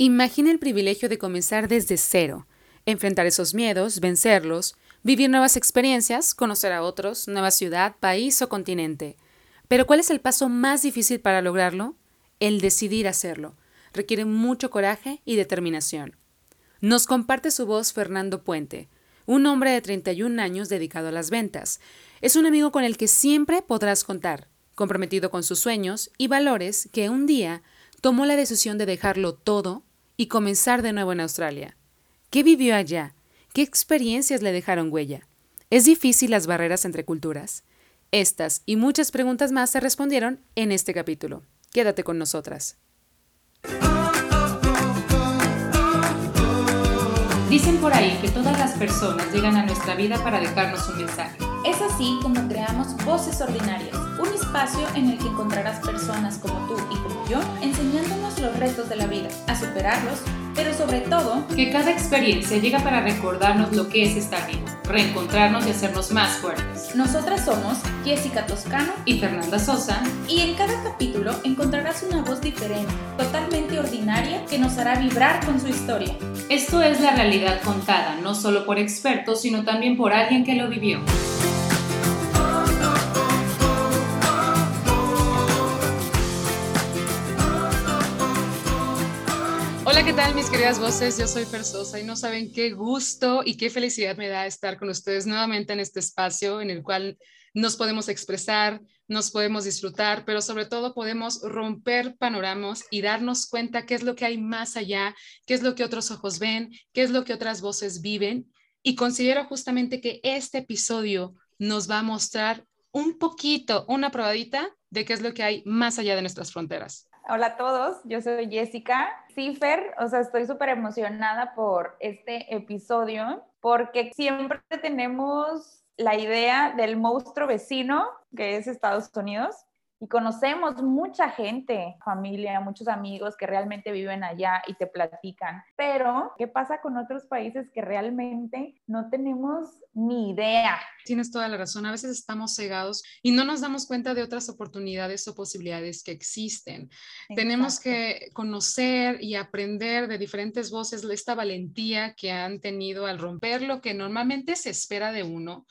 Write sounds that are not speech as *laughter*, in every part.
Imagina el privilegio de comenzar desde cero, enfrentar esos miedos, vencerlos, vivir nuevas experiencias, conocer a otros, nueva ciudad, país o continente. Pero ¿cuál es el paso más difícil para lograrlo? El decidir hacerlo. Requiere mucho coraje y determinación. Nos comparte su voz Fernando Puente, un hombre de 31 años dedicado a las ventas. Es un amigo con el que siempre podrás contar, comprometido con sus sueños y valores que un día tomó la decisión de dejarlo todo y comenzar de nuevo en Australia. ¿Qué vivió allá? ¿Qué experiencias le dejaron huella? ¿Es difícil las barreras entre culturas? Estas y muchas preguntas más se respondieron en este capítulo. Quédate con nosotras. Dicen por ahí que todas las personas llegan a nuestra vida para dejarnos un mensaje. Es así como creamos Voces Ordinarias, espacio en el que encontrarás personas como tú y como yo enseñándonos los retos de la vida, a superarlos, pero sobre todo que cada experiencia llega para recordarnos lo que es estar vivo, reencontrarnos y hacernos más fuertes. Nosotras somos Jessica Toscano y Fernanda Sosa y en cada capítulo encontrarás una voz diferente, totalmente ordinaria, que nos hará vibrar con su historia. Esto es la realidad contada, no solo por expertos, sino también por alguien que lo vivió. Hola, ¿qué tal mis queridas voces? Yo soy Persosa y no saben qué gusto y qué felicidad me da estar con ustedes nuevamente en este espacio en el cual nos podemos expresar, nos podemos disfrutar, pero sobre todo podemos romper panoramas y darnos cuenta qué es lo que hay más allá, qué es lo que otros ojos ven, qué es lo que otras voces viven. Y considero justamente que este episodio nos va a mostrar un poquito, una probadita de qué es lo que hay más allá de nuestras fronteras. Hola a todos, yo soy Jessica Cifer, o sea, estoy súper emocionada por este episodio porque siempre tenemos la idea del monstruo vecino que es Estados Unidos y conocemos mucha gente, familia, muchos amigos que realmente viven allá y te platican. Pero, ¿qué pasa con otros países que realmente no tenemos ni idea? Tienes toda la razón. A veces estamos cegados y no nos damos cuenta de otras oportunidades o posibilidades que existen. Tenemos que conocer y aprender de diferentes voces esta valentía que han tenido al romper lo que normalmente se espera de uno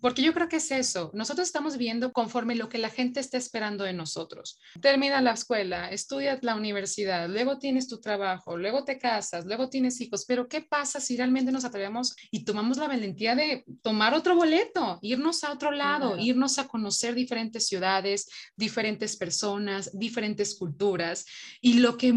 porque yo creo que es eso. Nosotros estamos viendo conforme lo que la gente está esperando de nosotros. Termina la escuela, estudias la universidad, luego tienes tu trabajo, luego te casas, luego tienes hijos. Pero ¿qué pasa si realmente nos atrevemos y tomamos la valentía de tomar otro boleto, irnos a otro lado, irnos a conocer diferentes ciudades, diferentes personas, diferentes culturas? Y lo que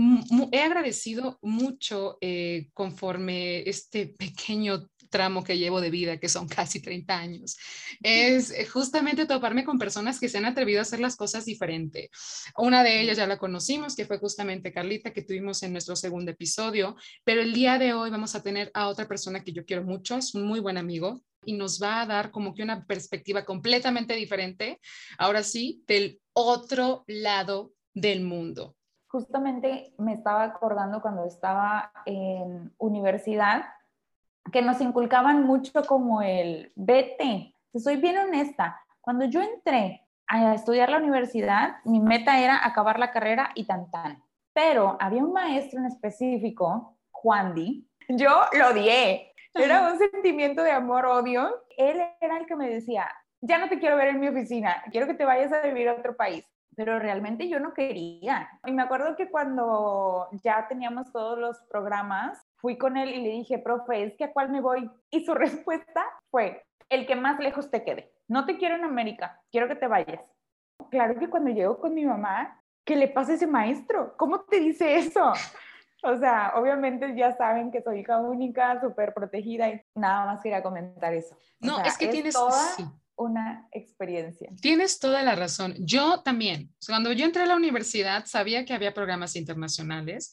he agradecido mucho eh, conforme este pequeño tramo que llevo de vida, que son *laughs* casi 30 años, es eh, justamente toparme con personas que se han atrevido a hacer las cosas diferente. Una de ellas ya la conocimos, que fue justamente Carlita, que tuvimos en nuestro segundo episodio, pero el día de hoy vamos a tener a otra persona que yo quiero mucho, es un muy buen amigo y nos va a dar como que una perspectiva completamente diferente, ahora sí, del otro lado del mundo. Justamente me estaba acordando cuando estaba en universidad, que nos inculcaban mucho como el vete. Te soy bien honesta, cuando yo entré a estudiar la universidad, mi meta era acabar la carrera y tan tan. Pero había un maestro en específico, Juan Di, yo lo odié. Era un sentimiento de amor-odio. Él era el que me decía, ya no te quiero ver en mi oficina, quiero que te vayas a vivir a otro país. Pero realmente yo no quería. Y me acuerdo que cuando ya teníamos todos los programas, fui con él y le dije, profe, ¿es que a cuál me voy? Y su *laughs* respuesta fue, el que más lejos te quede. No te quiero en América, quiero que te vayas. Claro que cuando llego con mi mamá, ¿qué le pasa a ese maestro? ¿Cómo te dice eso? *laughs* O sea, obviamente ya saben que soy hija única, súper protegida y nada más quería comentar eso. No, es que tienes una experiencia. Tienes toda la razón. Yo también. Cuando yo entré a la universidad sabía que había programas internacionales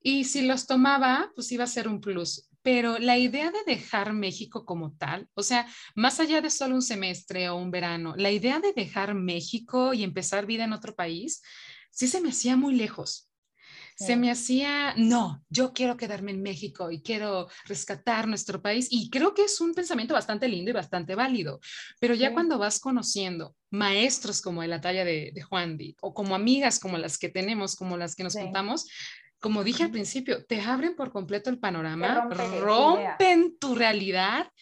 y si los tomaba, pues iba a ser un plus. Pero la idea de dejar México como tal, o sea, más allá de solo un semestre o un verano, la idea de dejar México y empezar vida en otro país, sí se me hacía muy lejos se me hacía, no, yo quiero quedarme en México y quiero rescatar nuestro país. Y creo que es un pensamiento bastante lindo y bastante válido. Pero ya cuando vas conociendo maestros como de la talla de, Juan Di o como amigas como las que tenemos, como las que nos juntamos, como dije al principio, te abren por completo el panorama, rompen tu realidad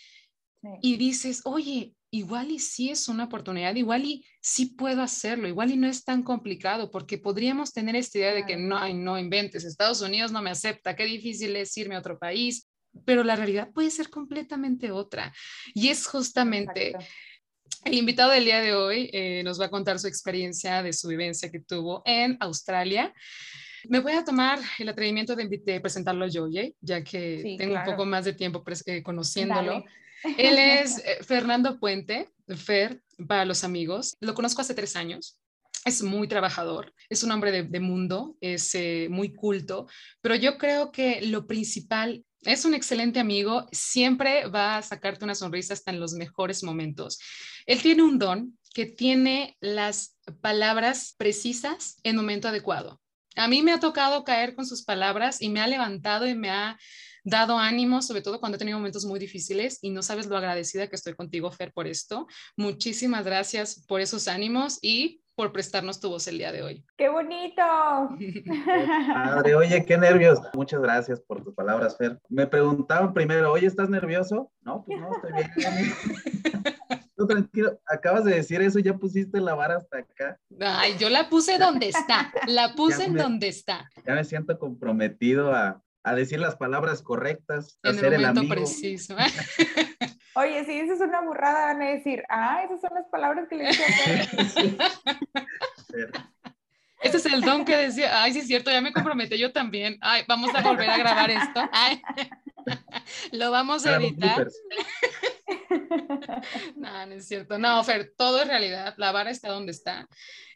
y dices, oye, igual y sí es una oportunidad, igual y sí puedo hacerlo, igual y no es tan complicado, porque podríamos tener esta idea de que no, no inventes, Estados Unidos no me acepta, qué difícil es irme a otro país, pero la realidad puede ser completamente otra. Y es justamente... El invitado del día de hoy eh, nos va a contar su experiencia de su vivencia que tuvo en Australia. Me voy a tomar el atrevimiento de, presentarlo yo, ya que tengo un poco más de tiempo eh, conociéndolo. Él es eh, Fernando Puente, Fer, para los amigos. Lo conozco hace tres años. Es muy trabajador, es un hombre de, mundo, es eh, muy culto, pero yo creo que lo principal es un excelente amigo, siempre va a sacarte una sonrisa hasta en los mejores momentos. Él tiene un don que tiene las palabras precisas en momento adecuado. A mí me ha tocado caer con sus palabras y me ha levantado y me ha dado ánimo, sobre todo cuando he tenido momentos muy difíciles y no sabes lo agradecida que estoy contigo, Fer, por esto. Muchísimas gracias por esos ánimos y por prestarnos tu voz el día de hoy. ¡Qué bonito! *laughs* Madre, oye, qué nervios. Muchas gracias por tus palabras, Fer. Me preguntaban primero, oye, ¿estás nervioso? No, pues no, estoy bien. Tú *laughs* tranquilo, acabas de decir eso, ya pusiste la vara hasta acá. Ay, yo la puse donde está, la puse en donde está. Ya me siento comprometido a, a decir las palabras correctas, a en ser el, momento preciso. *laughs* Oye, si dices una burrada, van a decir, ah, esas son las palabras que le dije a *laughs* *laughs* Este es el don que decía, ay, sí es cierto, ya me comprometí yo también. Ay, vamos a volver a grabar esto. Ay, lo vamos a editar. no, no es cierto. No, Fer, todo es realidad. La vara está donde está.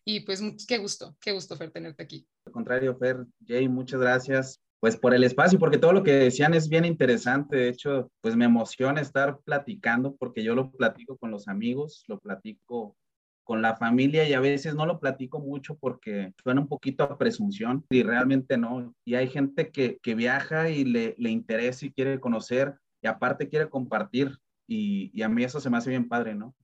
Y pues qué gusto, qué gusto, Fer, tenerte aquí. Al contrario, Fer, Jay, muchas gracias pues por el espacio, porque todo lo que decían es bien interesante. De hecho, pues me emociona estar platicando porque yo lo platico con los amigos, lo platico con la familia y a veces no lo platico mucho porque suena un poquito a presunción y realmente no. Y hay gente que, que viaja y le, le, interesa y quiere conocer y aparte quiere compartir y, y, a mí eso se me hace bien padre, ¿no?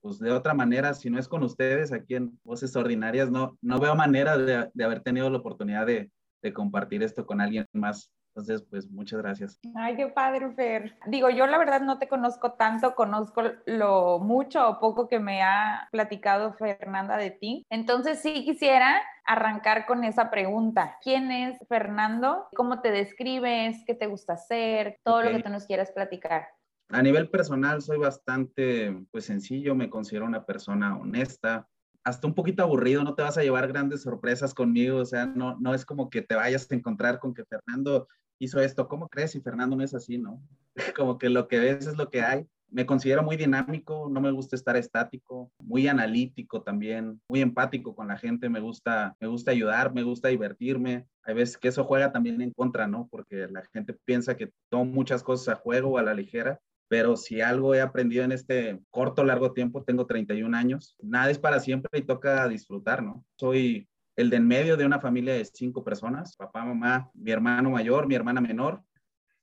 Pues de otra manera, si no es con ustedes aquí en Voces Ordinarias, no, no veo manera de, de haber tenido la oportunidad de, de compartir esto con alguien más. Entonces, pues muchas gracias. Ay, qué padre, Fer. Digo, yo la verdad no te conozco tanto, conozco lo mucho o poco que me ha platicado Fernanda de ti. Entonces, sí quisiera arrancar con esa pregunta. ¿Quién es Fernando? ¿Cómo te describes? ¿Qué te gusta hacer? Todo lo que tú nos quieras platicar. A nivel personal soy bastante pues sencillo, me considero una persona honesta, hasta un poquito aburrido, no te vas a llevar grandes sorpresas conmigo, o sea, no, no es como que te vayas a encontrar con que Fernando hizo esto, ¿cómo crees? Y Fernando no es así, ¿no? *laughs* Como que lo que ves es lo que hay. Me considero muy dinámico, no me gusta estar estático, muy analítico también, muy empático con la gente, me gusta, me gusta ayudar, me gusta divertirme. Hay veces que eso juega también en contra, ¿no? Porque la gente piensa que tomo muchas cosas a juego o a la ligera pero si algo he aprendido en este corto, largo tiempo, tengo 31 años, nada es para siempre y toca disfrutar, ¿no? Soy el de en medio de una familia de cinco personas, papá, mamá, mi hermano mayor, mi hermana menor.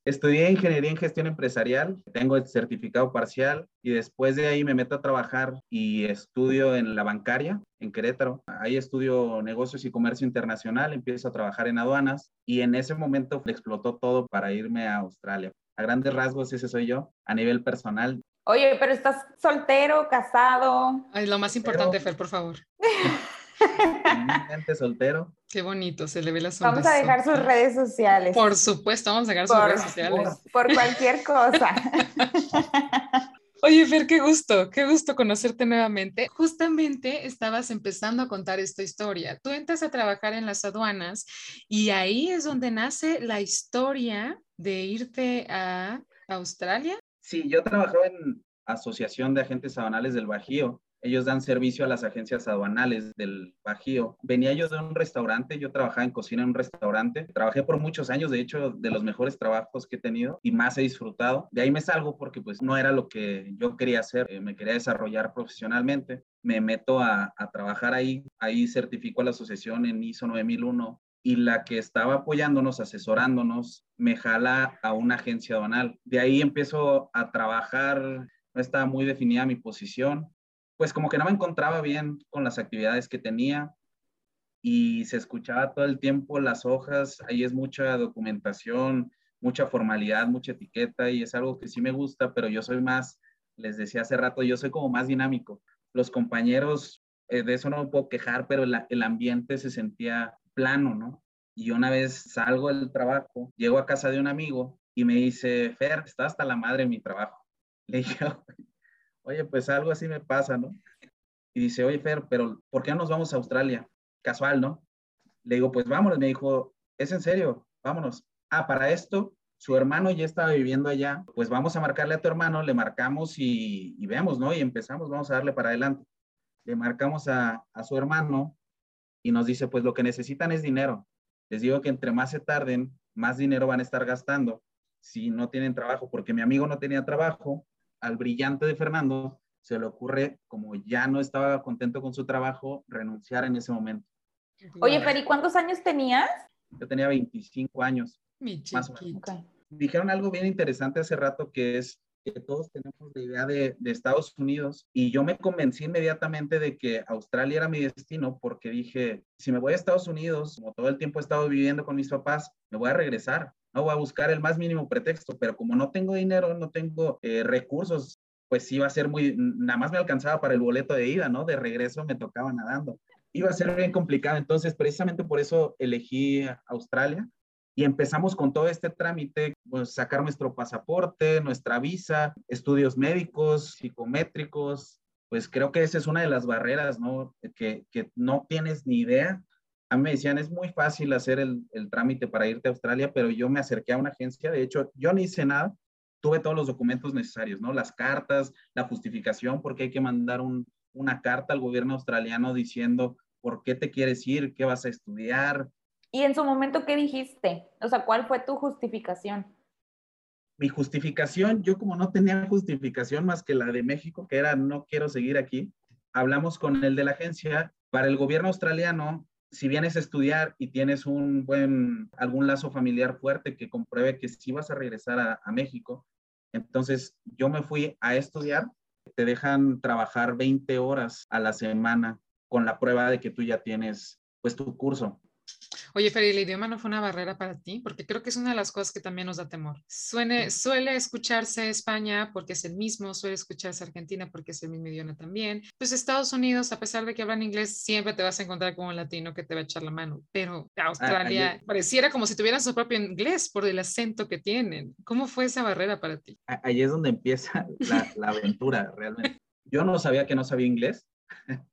Estudié ingeniería en gestión empresarial, tengo el certificado parcial y después de ahí me meto a trabajar y estudio en la bancaria en Querétaro. Ahí estudio negocios y comercio internacional, empiezo a trabajar en aduanas y en ese momento explotó todo para irme a Australia a grandes rasgos ese soy yo, a nivel personal. Oye, pero estás soltero, casado. Ay, lo más importante, Fer, por favor. *laughs* Gente soltero. Qué bonito, se le ve la sonrisa. Vamos a dejar sus redes sociales. Por supuesto, vamos a dejar sus redes sociales. Por, cualquier cosa. *laughs* Oye, Fer, qué gusto, qué gusto conocerte nuevamente. Justamente estabas empezando a contar esta historia. Tú entras a trabajar en las aduanas y ahí es donde nace la historia de irte a Australia? Sí, yo trabajaba en Asociación de Agentes Aduanales del Bajío. Ellos dan servicio a las agencias aduanales del Bajío. Venía yo de un restaurante, yo trabajaba en cocina en un restaurante. Trabajé por muchos años, de hecho, de los mejores trabajos que he tenido y más he disfrutado. De ahí me salgo porque pues no era lo que yo quería hacer, eh, me quería desarrollar profesionalmente. Me meto a, a trabajar ahí, ahí certifico a la asociación en ISO 9001 y la que estaba apoyándonos, asesorándonos, me jala a una agencia aduanal. De ahí empiezo a trabajar, no estaba muy definida mi posición, pues como que no me encontraba bien con las actividades que tenía. y se escuchaba todo el tiempo las hojas, ahí es mucha documentación, mucha formalidad, mucha etiqueta y es algo que sí me gusta, pero yo soy más, les decía hace rato, yo soy como más dinámico. Los compañeros, eh, de eso no me puedo quejar, pero el ambiente se sentía plano, ¿no? Y una vez salgo del trabajo, llego a casa de un amigo y me dice, Fer, está hasta la madre en mi trabajo. *laughs* Le dije, oye, pues algo así me pasa, ¿no? Y dice, oye, Fer, pero ¿por qué no nos vamos a Australia? Casual, ¿no? Le digo, pues vámonos. Me dijo, ¿es en serio? Vámonos ah, para esto, su hermano ya estaba viviendo allá, pues vamos a marcarle a tu hermano, le marcamos y, vemos, ¿no? Y empezamos, vamos a darle para adelante. Le marcamos a, a su hermano y nos dice, pues lo que necesitan es dinero. Les digo que entre más se tarden, más dinero van a estar gastando si no tienen trabajo, porque mi amigo no tenía trabajo, al brillante de Fernando se le ocurre, como ya no estaba contento con su trabajo, renunciar en ese momento. Oye, Feri, ¿cuántos años tenías? Yo tenía 25 años. Mi chiquito. Dijeron algo bien interesante hace rato que es que todos tenemos la idea de, de, Estados Unidos y yo me convencí inmediatamente de que Australia era mi destino porque dije, si me voy a Estados Unidos, como todo el tiempo he estado viviendo con mis papás, me voy a regresar, no voy a buscar el más mínimo pretexto, pero como no tengo dinero, no tengo eh, recursos, pues iba a ser muy, nada más me alcanzaba para el boleto de ida, ¿no? De regreso me tocaba nadando. Iba a ser bien complicado, entonces precisamente por eso elegí Australia y empezamos con todo este trámite, pues sacar nuestro pasaporte, nuestra visa, estudios médicos, psicométricos, pues creo que esa es una de las barreras, ¿no? Que, que no tienes ni idea. A mí me decían, es muy fácil hacer el, el, trámite para irte a Australia, pero yo me acerqué a una agencia, de hecho, yo no hice nada, tuve todos los documentos necesarios, ¿no? Las cartas, la justificación, porque hay que mandar un, una carta al gobierno australiano diciendo por qué te quieres ir, qué vas a estudiar, y en su momento, ¿qué dijiste? O sea, ¿cuál fue tu justificación? Mi justificación, yo como no tenía justificación más que la de México, que era no quiero seguir aquí, hablamos con el de la agencia. Para el gobierno australiano, si vienes a estudiar y tienes un buen, algún lazo familiar fuerte que compruebe que sí vas a regresar a, México, entonces yo me fui a estudiar, te dejan trabajar 20 horas a la semana con la prueba de que tú ya tienes pues tu curso. Oye, Feri, ¿el idioma no fue una barrera para ti? Porque creo que es una de las cosas que también nos da temor. Suene, suele escucharse España porque es el mismo, suele escucharse Argentina porque es el mismo idioma también. Pues Estados Unidos, a pesar de que hablan inglés, siempre te vas a encontrar con un latino que te va a echar la mano. Pero ah, Australia pareciera como si tuvieran su propio inglés por el acento que tienen. ¿Cómo fue esa barrera para ti? Ahí es donde empieza *laughs* la, la aventura, realmente. Yo no sabía que no sabía inglés *laughs*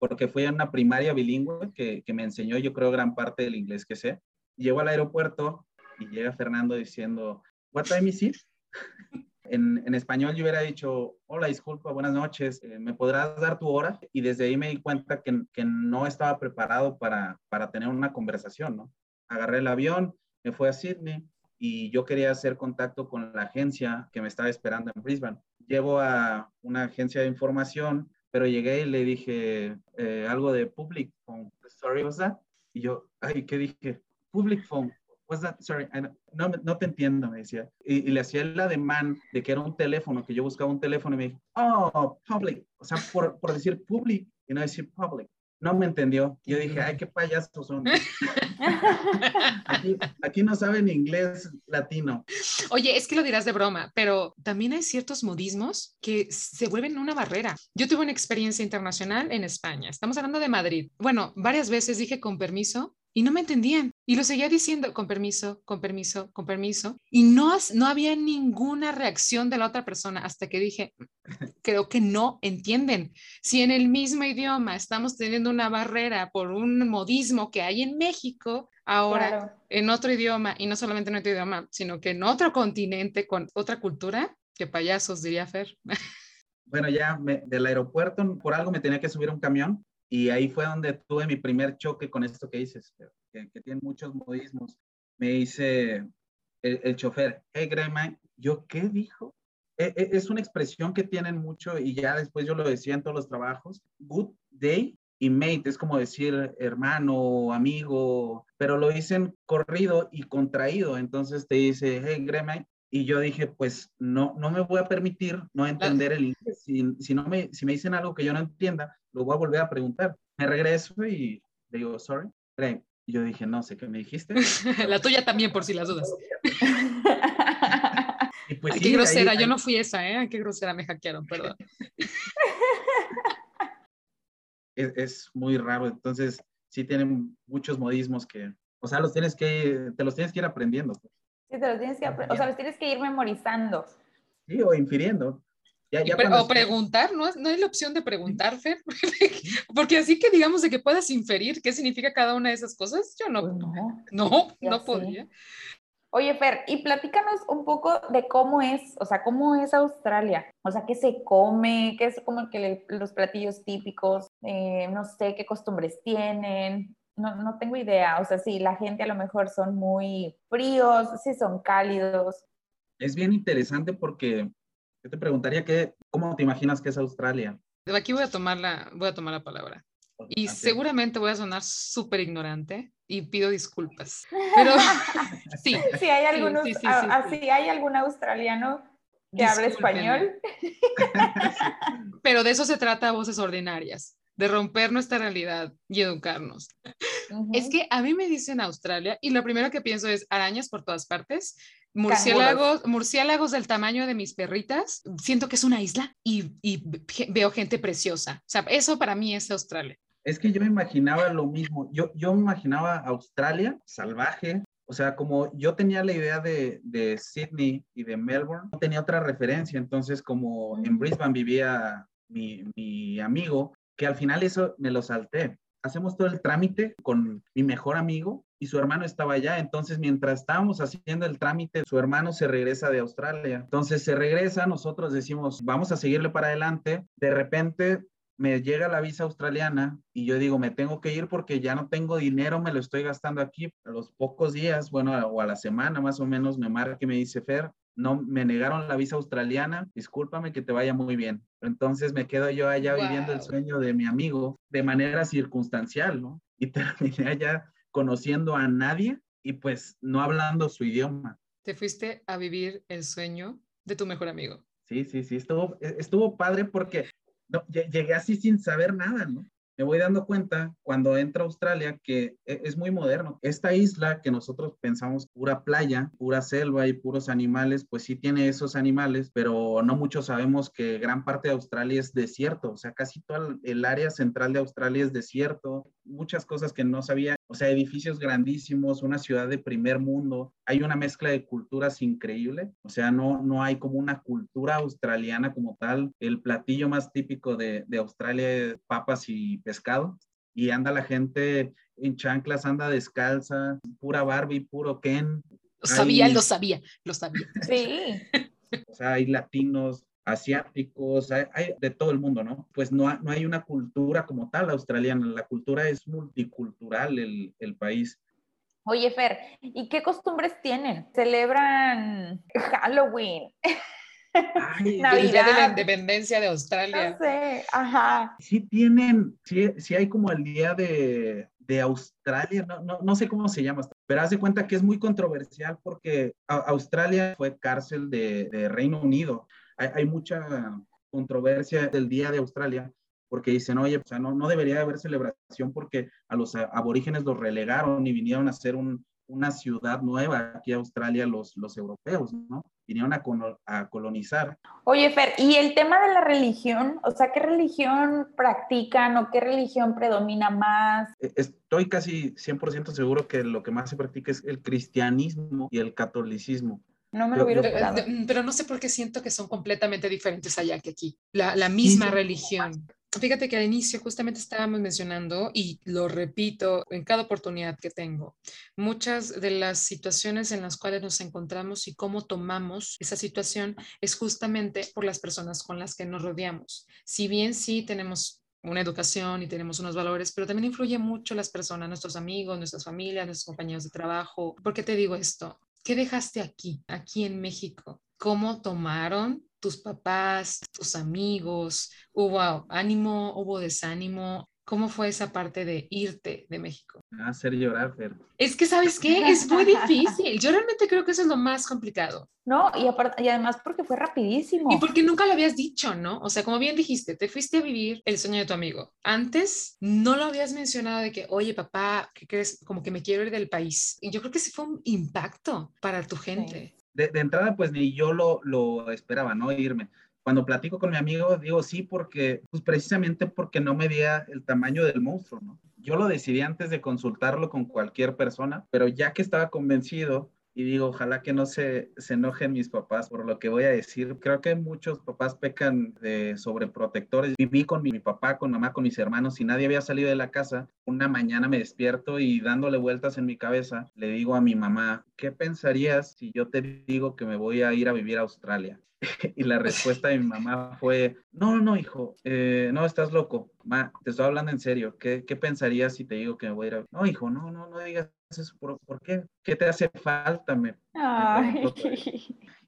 porque fui a una primaria bilingüe que, que, me enseñó, yo creo, gran parte del inglés que sé. Llego al aeropuerto y llega Fernando diciendo, ¿What time is it? *laughs* En, en, español yo hubiera dicho, hola, disculpa, buenas noches, eh, ¿me podrás dar tu hora? Y desde ahí me di cuenta que, que no estaba preparado para, para tener una conversación, ¿no? Agarré el avión, me fui a Sydney y yo quería hacer contacto con la agencia que me estaba esperando en Brisbane. Llego a una agencia de información, pero llegué y le dije eh, algo de public phone. Sorry, what's that? Y yo, ay, ¿qué dije? Public phone. What's that? Sorry, no, no te entiendo, me decía. Y, y, le hacía el ademán de que era un teléfono, que yo buscaba un teléfono y me dijo, oh, public. O sea, por, por decir public y no decir public no me entendió. Yo dije, ay, qué payasos son. *laughs* aquí, aquí, no saben inglés latino. Oye, es que lo dirás de broma, pero también hay ciertos modismos que se vuelven una barrera. Yo tuve una experiencia internacional en España. Estamos hablando de Madrid. Bueno, varias veces dije con permiso y no me entendían. Y lo seguía diciendo con permiso, con permiso, con permiso. Y no, no había ninguna reacción de la otra persona hasta que dije, creo que no entienden. Si en el mismo idioma estamos teniendo una barrera por un modismo que hay en México, ahora en otro idioma, y no solamente en otro idioma, sino que en otro continente con otra cultura, que payasos diría Fer. *laughs* Bueno, ya del aeropuerto, por algo me tenía que subir un camión y ahí fue donde tuve mi primer choque con esto que dices, que, que tiene muchos modismos. Me dice el, el chofer, hey, Grandma, ¿yo qué dijo? E, e, es una expresión que tienen mucho y ya después yo lo decía en todos los trabajos. Good day y mate es como decir hermano, amigo, pero lo dicen corrido y contraído. Entonces te dice, hey, Grandma, y yo dije, pues no, no me voy a permitir no entender el inglés. Si, si, no me, si me dicen algo que yo no entienda, lo voy a volver a preguntar. Me regreso y le digo, sorry. Y yo dije, no sé qué me dijiste. *laughs* la tuya también, por si las dudas. *laughs* pues Ay, qué grosera, yo no fui esa, ¿eh? Ay, qué grosera, me hackearon, perdón. *laughs* es, es muy raro, entonces sí tienen muchos modismos que, o sea, los tienes que, te los tienes que ir aprendiendo. pues. Sí, te los tienes que, o sea, los tienes que ir memorizando. Sí, o infiriendo. Ya, ya o preguntar, ¿no? No hay la opción de preguntar, Fer. *laughs* Porque así que digamos de que puedas inferir qué significa cada una de esas cosas, yo no, Pues no. no, no podría. Oye, Fer, y platícanos un poco de cómo es, o sea, cómo es Australia. O sea, qué se come, qué es como que le- los platillos típicos, eh, no sé qué costumbres tienen. No, no tengo idea. O sea, si la gente a lo mejor son muy fríos, si son cálidos. Es bien interesante porque yo te preguntaría que, ¿cómo te imaginas que es Australia? Aquí voy a tomar la, voy a tomar la palabra. Y seguramente voy a sonar súper ignorante y pido disculpas. *laughs* Pero sí, Si hay algunos, sí, sí, sí, así hay algún australiano que hable español. *laughs* Pero de eso se trata Voces Ordinarias, de romper nuestra realidad y educarnos. Ujú. Es que a mí me dicen Australia y lo primero que pienso es arañas por todas partes, murciélagos, murciélagos del tamaño de mis perritas. Siento que es una isla y, y veo gente preciosa. O sea, eso para mí es Australia. Es que yo me imaginaba lo mismo. Yo, yo me imaginaba Australia salvaje. O sea, como yo tenía la idea de, de Sydney y de Melbourne, no tenía otra referencia. Entonces, como en Brisbane vivía mi, mi amigo, que al final eso me lo salté. Hacemos todo el trámite con mi mejor amigo y su hermano estaba allá. Entonces, mientras estábamos haciendo el trámite, su hermano se regresa de Australia. Entonces, se regresa, nosotros decimos, vamos a seguirle para adelante. De repente, me llega la visa australiana y yo digo, me tengo que ir porque ya no tengo dinero, me lo estoy gastando aquí. A los pocos días, bueno, o a la semana más o menos, me marca y me dice, Fer, no, me negaron la visa australiana, discúlpame que te vaya muy bien. Entonces me quedo yo allá Wow. viviendo el sueño de mi amigo de manera circunstancial, ¿no? Y *laughs* terminé allá conociendo a nadie y pues no hablando su idioma. Te fuiste a vivir el sueño de tu mejor amigo. Sí, sí, sí, estuvo, e- estuvo padre porque no, lle- llegué así sin saber nada, ¿no? Me voy dando cuenta cuando entro a Australia que e- es muy moderno. Esta isla que nosotros pensamos pura playa, pura selva y puros animales, pues sí tiene esos animales, pero no muchos sabemos que gran parte de Australia es desierto, o sea, casi todo el área central de Australia es desierto, muchas cosas que no sabía, o sea, edificios grandísimos, una ciudad de primer mundo, hay una mezcla de culturas increíble, o sea, no, no hay como una cultura australiana como tal, el platillo más típico de, de Australia es papas y pescado, y anda la gente en chanclas, anda descalza, pura Barbie, puro Ken, Lo sabía, lo sabía, lo sabía. Sí. *laughs* o sea, hay latinos, asiáticos, hay, hay de todo el mundo, ¿no? Pues no, ha- no hay una cultura como tal australiana, la cultura es multicultural el, el país. Oye, Fer, ¿y qué costumbres tienen? ¿Celebran Halloween? Ay, Navidad. *laughs* El día de la independencia de No Australia. sé, ajá. sí tienen, sí, sí hay como el día de, de Australia, no, no, no sé cómo se llama, pero haz de cuenta que es muy controversial porque a- Australia fue cárcel de, de Reino Unido. Hay, hay mucha controversia del día de Australia porque dicen, oye, o sea, no, no debería de haber celebración porque a los aborígenes los relegaron y vinieron a hacer un- una ciudad nueva aquí a Australia los, los europeos, ¿no? Vinieron a, a colonizar. Oye, Fer, ¿y el tema de la religión? O sea, ¿qué religión practican o qué religión predomina más? Eh, Estoy casi 100% seguro que lo que más se practica es el cristianismo y el catolicismo. No me lo hubiera Eh, esperado. Pero no sé por qué siento que son completamente diferentes allá que aquí. La, la misma sí. religión. Fíjate que al inicio justamente estábamos mencionando, y lo repito en cada oportunidad que tengo, muchas de las situaciones en las cuales nos encontramos y cómo tomamos esa situación es justamente por las personas con las que nos rodeamos. Si bien sí tenemos una educación y tenemos unos valores, pero también influye mucho las personas, nuestros amigos, nuestras familias, nuestros compañeros de trabajo. ¿Por qué te digo esto? ¿Qué dejaste aquí, aquí en México? ¿Cómo tomaron tus papás, tus amigos? ¿Hubo ánimo? ¿Hubo desánimo? ¿Cómo fue esa parte de irte de México? Hacer llorar, Fer. Es que, ¿sabes qué? Es muy difícil. Yo realmente creo que eso es lo más complicado. No, y, aparte, y además porque fue rapidísimo. Y porque nunca lo habías dicho, ¿no? O sea, como bien dijiste, te fuiste a vivir el sueño de tu amigo. Antes no lo habías mencionado de que, oye, papá, ¿qué crees? Como que me quiero ir del país. Y yo creo que sí fue un impacto para tu gente. De, de, entrada, pues ni yo lo, lo esperaba, ¿no? Irme cuando platico con mi amigo, digo sí, porque, pues precisamente porque no medía el tamaño del monstruo, ¿no? Yo lo decidí antes de consultarlo con cualquier persona, pero ya que estaba convencido, y digo, ojalá que no se, se enojen mis papás por lo que voy a decir. Creo que muchos papás pecan de sobreprotectores. Viví con mi, mi, papá, con mamá, con mis hermanos y nadie había salido de la casa. Una mañana me despierto y dándole vueltas en mi cabeza, le digo a mi mamá, ¿qué pensarías si yo te digo que me voy a ir a vivir a Australia? *laughs* y la respuesta de mi mamá fue, no, no, hijo, eh, no, estás loco, ma, te estoy hablando en serio, ¿Qué, ¿qué, pensarías si te digo que me voy a ir a... No, hijo, no, no, no digas eso, ¿por, ¿por qué? ¿Qué te hace falta? Me, me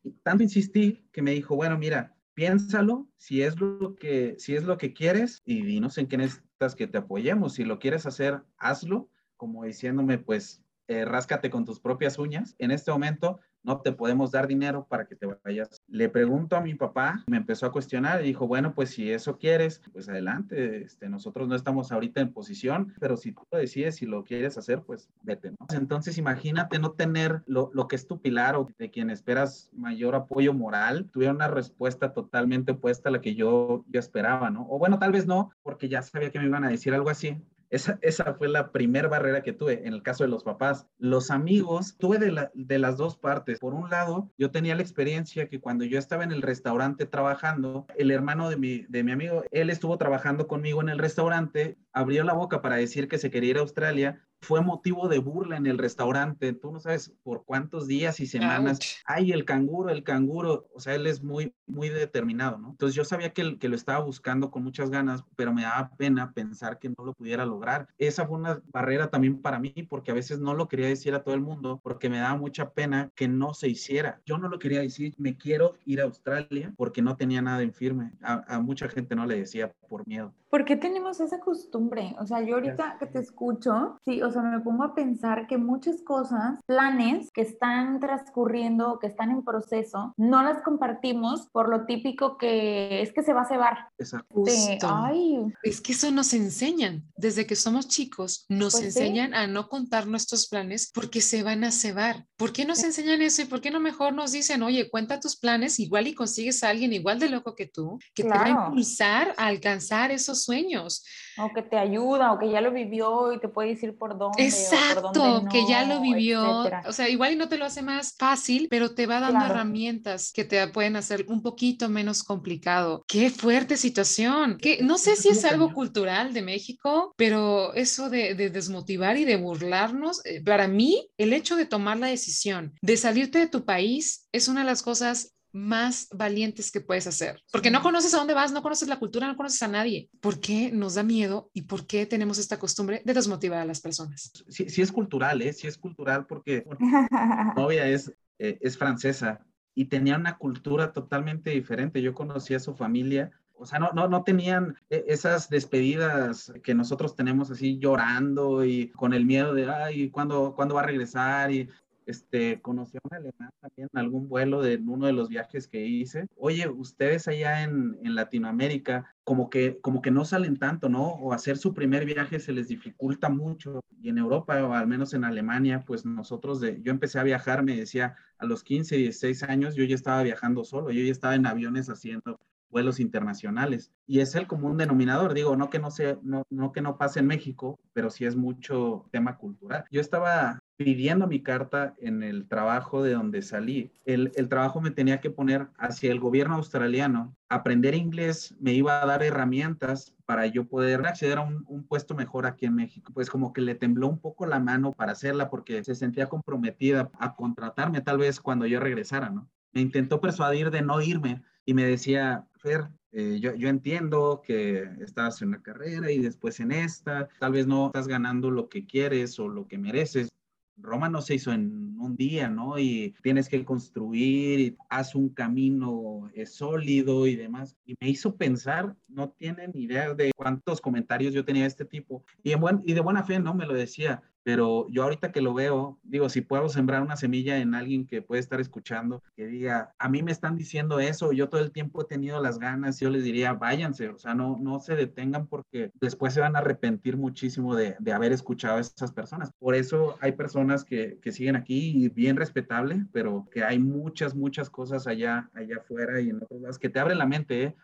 y tanto insistí que me dijo, bueno, mira, piénsalo, si es lo que, si es lo que quieres y dinos en qué necesitas que te apoyemos, si lo quieres hacer, hazlo, como diciéndome, pues, eh, ráscate con tus propias uñas. En este momento no te podemos dar dinero para que te vayas. Le pregunto a mi papá, me empezó a cuestionar y dijo, bueno, pues si eso quieres, pues adelante, este, nosotros no estamos ahorita en posición, pero si tú lo decides, si lo quieres hacer, pues vete, ¿no? Entonces imagínate no tener lo, lo que es tu pilar o de quien esperas mayor apoyo moral, tuviera una respuesta totalmente opuesta a la que yo, yo esperaba, ¿no? O bueno, tal vez no, porque ya sabía que me iban a decir algo así, esa, esa, fue la primera barrera que tuve en el caso de los papás. Los amigos, tuve de, la, de, las dos partes. Por un lado, yo tenía la experiencia que cuando yo estaba en el restaurante trabajando, el hermano de mi, de mi amigo, él estuvo trabajando conmigo en el restaurante, abrió la boca para decir que se quería ir a Australia fue motivo de burla en el restaurante. Tú no sabes por cuántos días y semanas. Ay, el canguro, el canguro. O sea, él es muy, muy determinado, ¿no? Entonces yo sabía que, que lo estaba buscando con muchas ganas, pero me daba pena pensar que no lo pudiera lograr. Esa fue una barrera también para mí, porque a veces no lo quería decir a todo el mundo, porque me daba mucha pena que no se hiciera. Yo no lo quería decir, me quiero ir a Australia, porque no tenía nada en firme. A, a mucha gente no le decía por miedo. ¿Por qué tenemos esa costumbre? O sea, yo ahorita que te escucho, sí, o sea, me pongo a pensar que muchas cosas, planes que están transcurriendo, que están en proceso, no las compartimos por lo típico que es que se va a cebar. Exacto. De, ay. Es que eso nos enseñan. Desde que somos chicos, nos pues enseñan sí. a no contar nuestros planes porque se van a cebar. ¿Por qué nos enseñan eso y por qué no mejor nos dicen, oye, cuenta tus planes, igual y consigues a alguien igual de loco que tú, que claro. te va a impulsar a alcanzar esos sueños. O que te ayuda, o que ya lo vivió y te puede decir por dónde. Exacto, por dónde no, que ya lo vivió. Etcétera. O sea, igual y no te lo hace más fácil, pero te va dando claro. herramientas que te pueden hacer un poquito menos complicado. Qué fuerte situación. Que no sé si es algo cultural de México, pero eso de, de desmotivar y de burlarnos, eh, para mí, el hecho de tomar la decisión de salirte de tu país es una de las cosas más valientes que puedes hacer. Porque no conoces a dónde vas, no conoces la cultura, no conoces a nadie. ¿Por qué nos da miedo y por qué tenemos esta costumbre de desmotivar a las personas? Sí, sí es cultural, ¿eh? Sí es cultural porque bueno, *laughs* mi novia es, eh, es francesa y tenía una cultura totalmente diferente. Yo conocí a su familia o sea, no, no, no tenían e, esas despedidas que nosotros tenemos así llorando y con el miedo de, ay, ¿cuándo, ¿cuándo va a regresar? Y este, conocí a un alemán también en algún vuelo de uno de los viajes que hice. Oye, ustedes allá en, Latinoamérica, como que, como que no salen tanto, ¿no? O hacer su primer viaje se les dificulta mucho. Y en Europa, o al menos en Alemania, pues nosotros, yo empecé a viajar, me decía, a los 15, 16 años, yo ya estaba viajando solo, yo ya estaba en aviones haciendo vuelos internacionales. Y es el común denominador, digo, no que no, sea, no, no que no pase en México, pero sí es mucho tema cultural. Yo estaba pidiendo mi carta en el trabajo de donde salí. El, el, trabajo me tenía que poner hacia el gobierno australiano. Aprender inglés me iba a dar herramientas para yo poder acceder a un, un, puesto mejor aquí en México. Pues como que le tembló un poco la mano para hacerla porque se sentía comprometida a contratarme tal vez cuando yo regresara, ¿no? Me intentó persuadir de no irme y me decía, Fer, eh, yo, yo, entiendo que estás en una carrera y después en esta, tal vez no estás ganando lo que quieres o lo que mereces, Roma no se hizo en un día, ¿no? Y tienes que construir, haz un camino eh, sólido y demás. Y me hizo pensar, no tienen idea de cuántos comentarios yo tenía de este tipo. Y de buena fe, ¿no? Me lo decía pero yo ahorita que lo veo, digo, si puedo sembrar una semilla en alguien que puede estar escuchando, que diga, a mí me están diciendo eso, yo todo el tiempo he tenido las ganas, yo les diría, váyanse, o sea, no, no se detengan porque después se van a arrepentir muchísimo de, de haber escuchado a esas personas. Por eso hay personas que, que siguen aquí y bien respetable, pero que hay muchas, muchas cosas allá, allá afuera y en otros lados que te abren la mente, ¿eh?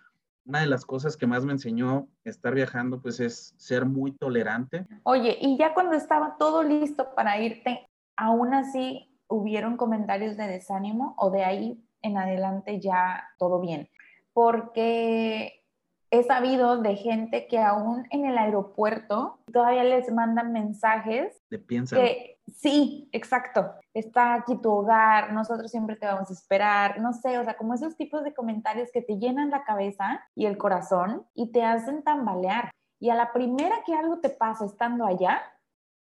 Una de las cosas que más me enseñó estar viajando, pues es ser muy tolerante. Oye, y ya cuando estaba todo listo para irte, aún así hubieron comentarios de desánimo o de ahí en adelante ya todo bien. Porque he sabido de gente que aún en el aeropuerto todavía les mandan mensajes de piensa. que sí, exacto, está aquí tu hogar, nosotros siempre te vamos a esperar, no sé, o sea, como esos tipos de comentarios que te llenan la cabeza y el corazón y te hacen tambalear. Y a la primera que algo te pasa estando allá,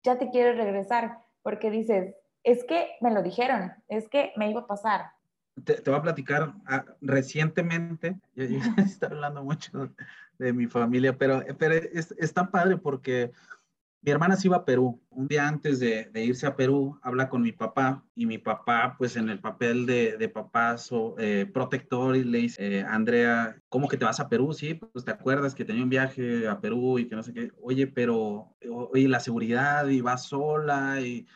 ya te quieres regresar porque dices, es que me lo dijeron, es que me iba a pasar, te, voy a platicar ah, recientemente, *laughs* yo, yo estoy hablando mucho de mi familia, pero, pero es, padre porque mi hermana se iba a Perú. Un día antes de, de, irse a Perú, habla con mi papá y mi papá, pues en el papel de, de papá eh, protector, y le dice, eh, Andrea, ¿cómo que te vas a Perú? Sí, pues te acuerdas que tenía un viaje a Perú y que no sé qué. Oye, pero, oye, la seguridad y vas sola y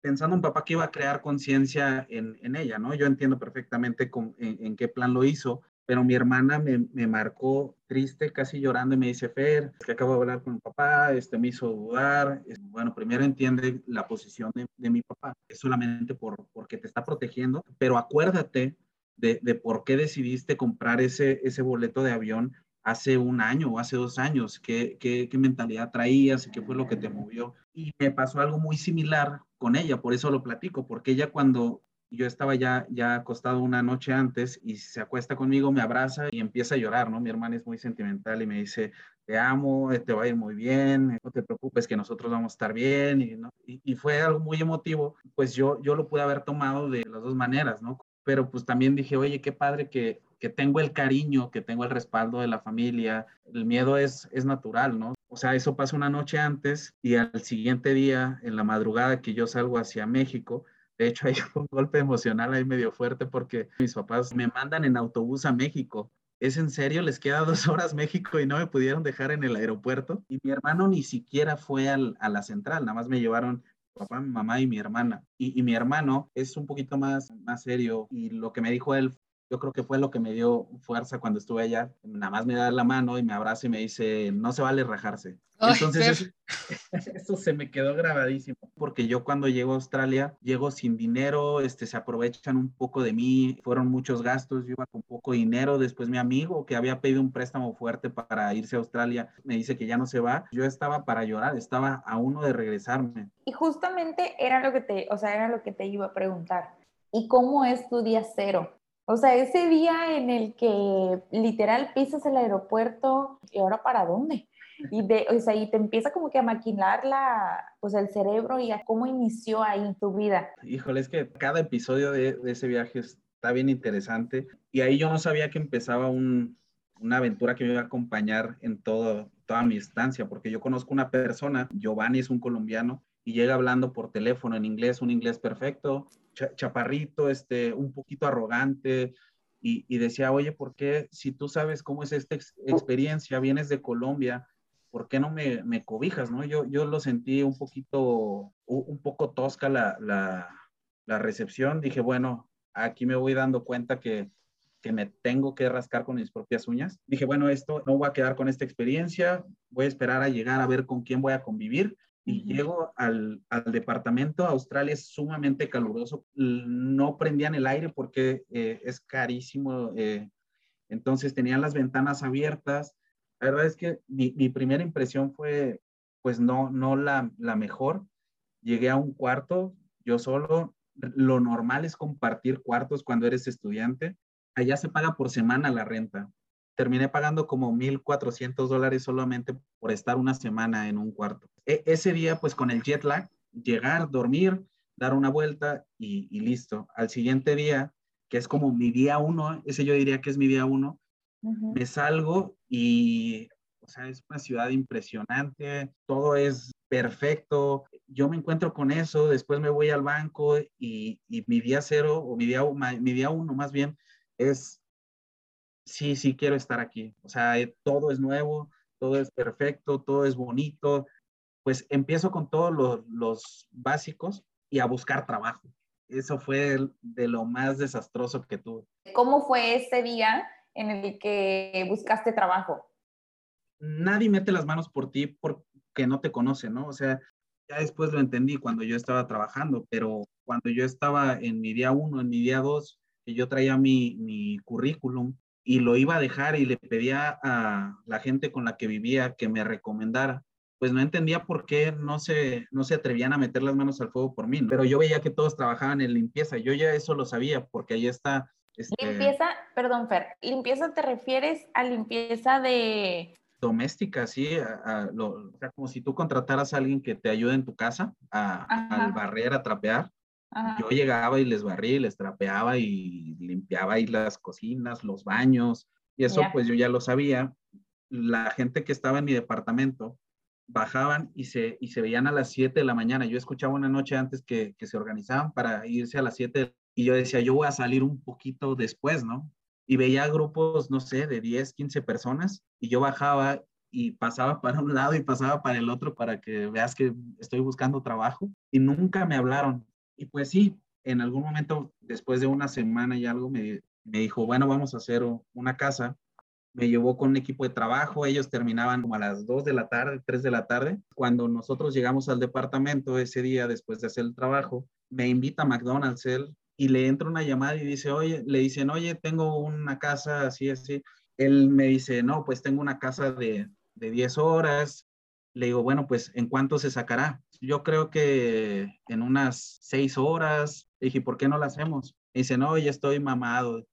pensando en papá que iba a crear conciencia en, en, ella, ¿no? Yo entiendo perfectamente con, en, qué plan lo hizo, pero mi hermana me, me, marcó triste, casi llorando, y me dice, Fer, que acabo de hablar con mi papá, este, me hizo dudar. Bueno, primero entiende la posición de, de mi papá, es solamente por, porque te está protegiendo, pero acuérdate de, de, por qué decidiste comprar ese, ese boleto de avión hace un año o hace dos años, qué, qué, qué mentalidad traías y qué fue lo que te movió. Y me pasó algo muy similar con ella, por eso lo platico, porque ella cuando yo estaba ya, ya acostado una noche antes y se acuesta conmigo, me abraza y empieza a llorar, ¿no? Mi hermana es muy sentimental y me dice, te amo, eh, te va a ir muy bien, no te preocupes que nosotros vamos a estar bien, y, ¿no? y, fue algo muy emotivo, pues yo, yo lo pude haber tomado de las dos maneras, ¿no? Pero pues también dije, oye, qué padre que, que tengo el cariño, que tengo el respaldo de la familia, el miedo es, es natural, ¿no? O sea, eso pasa una noche antes y al siguiente día, en la madrugada que yo salgo hacia México, de hecho hay *laughs* un golpe emocional ahí medio fuerte porque mis papás me mandan en autobús a México. ¿Es en serio? Les queda *laughs* dos horas México y no me pudieron dejar en el aeropuerto. Y mi hermano ni siquiera fue al, a la central, nada más me llevaron papá, mamá y mi hermana. Y, y, mi hermano es un poquito más, más serio y lo que me dijo él yo creo que fue lo que me dio fuerza cuando estuve allá. Nada más me da la mano y me abraza y me dice, no se vale rajarse. Entonces, *laughs* eso, se me quedó grabadísimo, porque yo cuando llego a Australia, llego sin dinero, este, se aprovechan un poco de mí, fueron muchos gastos, yo iba con poco dinero, después mi amigo que había pedido un préstamo fuerte para irse a Australia, me dice que ya no se va, yo estaba para llorar, estaba a uno de regresarme. Y justamente era lo que te, o sea, era lo que te iba a preguntar. ¿Y cómo es tu día cero? O sea, ese día en el que literal pisas el aeropuerto, ¿y ahora para dónde? Y, de, o sea, y te empieza como que a maquinar la, pues el cerebro y a cómo inició ahí tu vida. Híjole, es que cada episodio de, de ese viaje está bien interesante. Y ahí yo no sabía que empezaba un, una aventura que me iba a acompañar en todo, toda mi estancia, porque yo conozco una persona, Giovanni es un colombiano, y llega hablando por teléfono en inglés, un inglés perfecto, chaparrito, este, un poquito arrogante, y, y, decía, oye, ¿por qué si tú sabes cómo es esta ex experiencia, vienes de Colombia, ¿por qué no me, me, cobijas, no? Yo, yo lo sentí un poquito, un poco tosca la, la, la recepción, dije, bueno, aquí me voy dando cuenta que, que me tengo que rascar con mis propias uñas. Dije, bueno, esto no voy a quedar con esta experiencia, voy a esperar a llegar a ver con quién voy a convivir y llego al, al, departamento. Australia es sumamente caluroso. No prendían el aire porque eh, es carísimo. Eh, entonces tenían las ventanas abiertas. La verdad es que mi, mi primera impresión fue, pues no, no la, la, mejor. Llegué a un cuarto, yo solo. Lo normal es compartir cuartos cuando eres estudiante. Allá se paga por semana la renta terminé pagando como 1.400 dólares solamente por estar una semana en un cuarto. E ese día, pues con el jet lag, llegar, dormir, dar una vuelta y, y listo. Al siguiente día, que es como mi día uno, ese yo diría que es mi día uno, me salgo y, o sea, es una ciudad impresionante, todo es perfecto, yo me encuentro con eso, después me voy al banco y, y mi día cero o mi día, mi día uno más bien es, sí, sí quiero estar aquí, o sea, eh, todo es nuevo, todo es perfecto, todo es bonito, pues empiezo con todos los, los básicos y a buscar trabajo. Eso fue de lo más desastroso que tuve. ¿Cómo fue ese día en el que buscaste trabajo? Nadie mete las manos por ti porque no te conoce, ¿no? O sea, ya después lo entendí cuando yo estaba trabajando, pero cuando yo estaba en mi día uno, en mi día dos, que yo traía mi, mi currículum y lo iba a dejar y le pedía a la gente con la que vivía que me recomendara, pues no entendía por qué no se, no se atrevían a meter las manos al fuego por mí, pero yo veía que todos trabajaban en limpieza, yo ya eso lo sabía porque ahí está este, limpieza, perdón, Fer, limpieza te refieres a limpieza de... Doméstica, sí, o sea, como si tú contrataras a alguien que te ayude en tu casa a, al barrer, a trapear. Yo llegaba y les barría y les trapeaba y limpiaba ahí las cocinas, los baños, y eso pues yo ya lo sabía. La gente que estaba en mi departamento bajaban y se, y se veían a las 7 de la mañana. Yo escuchaba una noche antes que, que se organizaban para irse a las 7 y yo decía, yo voy a salir un poquito después, ¿no? Y veía grupos, no sé, de 10, 15 personas y yo bajaba y pasaba *laughs* para un lado y pasaba para el otro para que veas que estoy buscando trabajo y nunca me hablaron. Y pues sí, en algún momento, después de una semana y algo, me, me dijo, bueno, vamos a hacer una casa. Me llevó con un equipo de trabajo, ellos terminaban como a las 2 de la tarde, 3 de la tarde. Cuando nosotros llegamos al departamento ese día, después de hacer el trabajo, me invita a McDonald's él y le entra una llamada y dice, oye, le dicen, oye, tengo una casa así, así. Él me dice, no, pues tengo una casa de, de 10 horas. Le digo, bueno, pues ¿en cuánto se sacará? Yo creo que en unas 6 horas. Le dije, ¿por qué no la hacemos? dice, no, ya estoy mamado.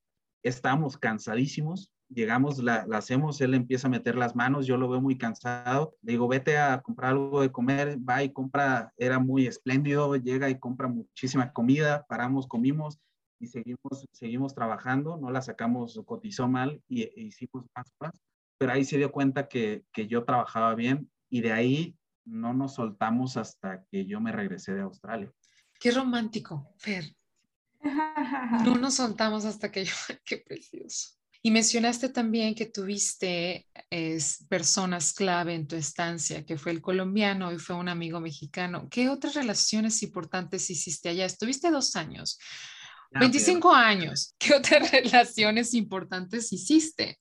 Estamos cansadísimos llegamos, la, hacemos, él empieza a meter las manos, yo lo veo muy cansado, le digo, vete a comprar algo de comer, va y compra, era muy espléndido, llega y compra muchísima comida, paramos, comimos y seguimos, seguimos trabajando, no la sacamos, cotizó mal y e hicimos más pero ahí se dio cuenta que, que yo trabajaba bien y de ahí no nos soltamos hasta que yo me regresé de Australia. Qué romántico, Fer. *laughs* No nos soltamos hasta que yo, *laughs* qué precioso. Y mencionaste también que tuviste es, personas clave en tu estancia, que fue el colombiano y fue un amigo mexicano. ¿Qué otras relaciones importantes hiciste allá? Estuviste dos años, 25 ah, años. ¿Qué otras *laughs* relaciones importantes hiciste?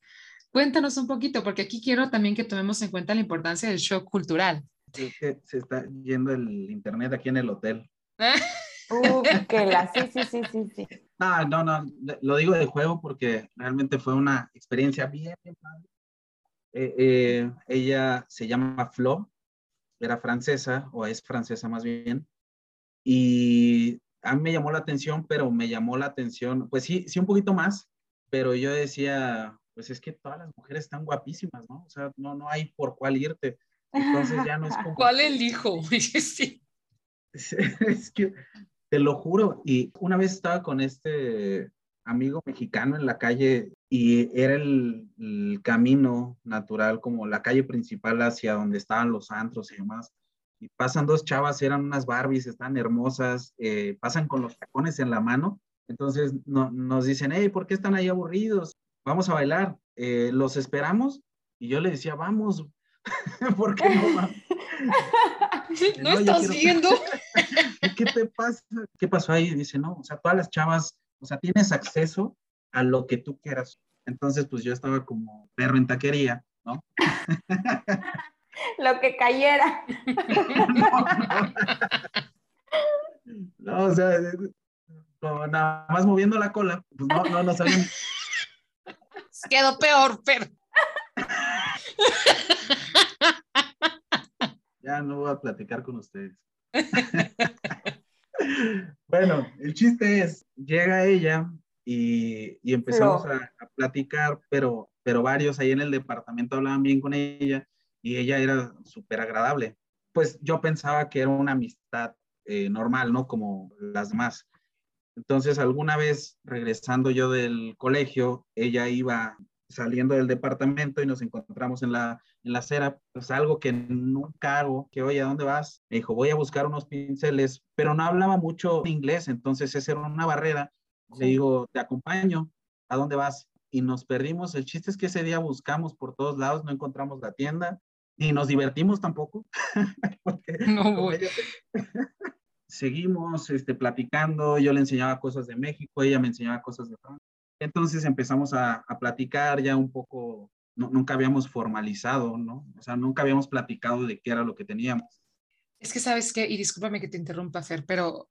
Cuéntanos un poquito, porque aquí quiero también que tomemos en cuenta la importancia del shock cultural. Sí, se está yendo el internet aquí en el hotel. *laughs* Uh, que la, sí, sí, sí, sí, sí. Ah, no, no, lo digo de juego porque realmente fue una experiencia bien, bien eh, eh, ella se llama Flo, era francesa, o es francesa más bien, y a mí me llamó la atención, pero me llamó la atención, pues sí, sí un poquito más, pero yo decía, pues es que todas las mujeres están guapísimas, ¿no? O sea, no, no hay por cuál irte. Entonces ya no es como... ¿Cuál elijo? *laughs* sí. es que te lo juro. Y una vez estaba con este amigo mexicano en la calle y era el, camino natural, como la calle principal hacia donde estaban los antros y demás. Y pasan dos chavas, eran unas Barbies, están hermosas, eh, pasan con los tacones en la mano. Entonces no, nos dicen, hey, ¿por qué están ahí aburridos? Vamos a bailar. Eh, ¿Los esperamos? Y yo le decía, vamos, *laughs* ¿por qué no? *laughs* ¿No, estás viendo? *laughs* ¿Qué te pasa? ¿Qué pasó ahí? Dice, no, o sea, todas las chavas, o sea, tienes acceso a lo que tú quieras. Entonces, pues yo estaba como perro en taquería, ¿no? lo que cayera. no, o sea, nada más moviendo la cola, pues no, no, no sabían. Quedó peor, pero. Ya no voy a platicar con ustedes. *laughs* bueno, el chiste es, llega ella y, empezamos a, platicar, pero, pero varios ahí en el departamento hablaban bien con ella y ella era súper agradable. Pues yo pensaba que era una amistad eh, normal, ¿no? Como las demás. Entonces, alguna vez regresando yo del colegio, ella iba saliendo del departamento y nos encontramos en la, en la acera, pues algo que nunca hago, que oye, ¿a dónde vas? Me dijo, voy a buscar unos pinceles, pero no hablaba mucho inglés, entonces esa era una barrera. Le digo, te acompaño, ¿a dónde vas? Y nos perdimos. El chiste es que ese día buscamos por todos lados, no encontramos la tienda, ni nos divertimos tampoco. *laughs* *laughs* no, voy. *laughs* Seguimos este, platicando, yo le enseñaba cosas de México, ella me enseñaba cosas de Francia entonces empezamos a, platicar ya un poco, nunca habíamos formalizado, ¿no? O sea, nunca habíamos platicado de qué era lo que teníamos. Es que sabes qué, y discúlpame que te interrumpa, Fer, pero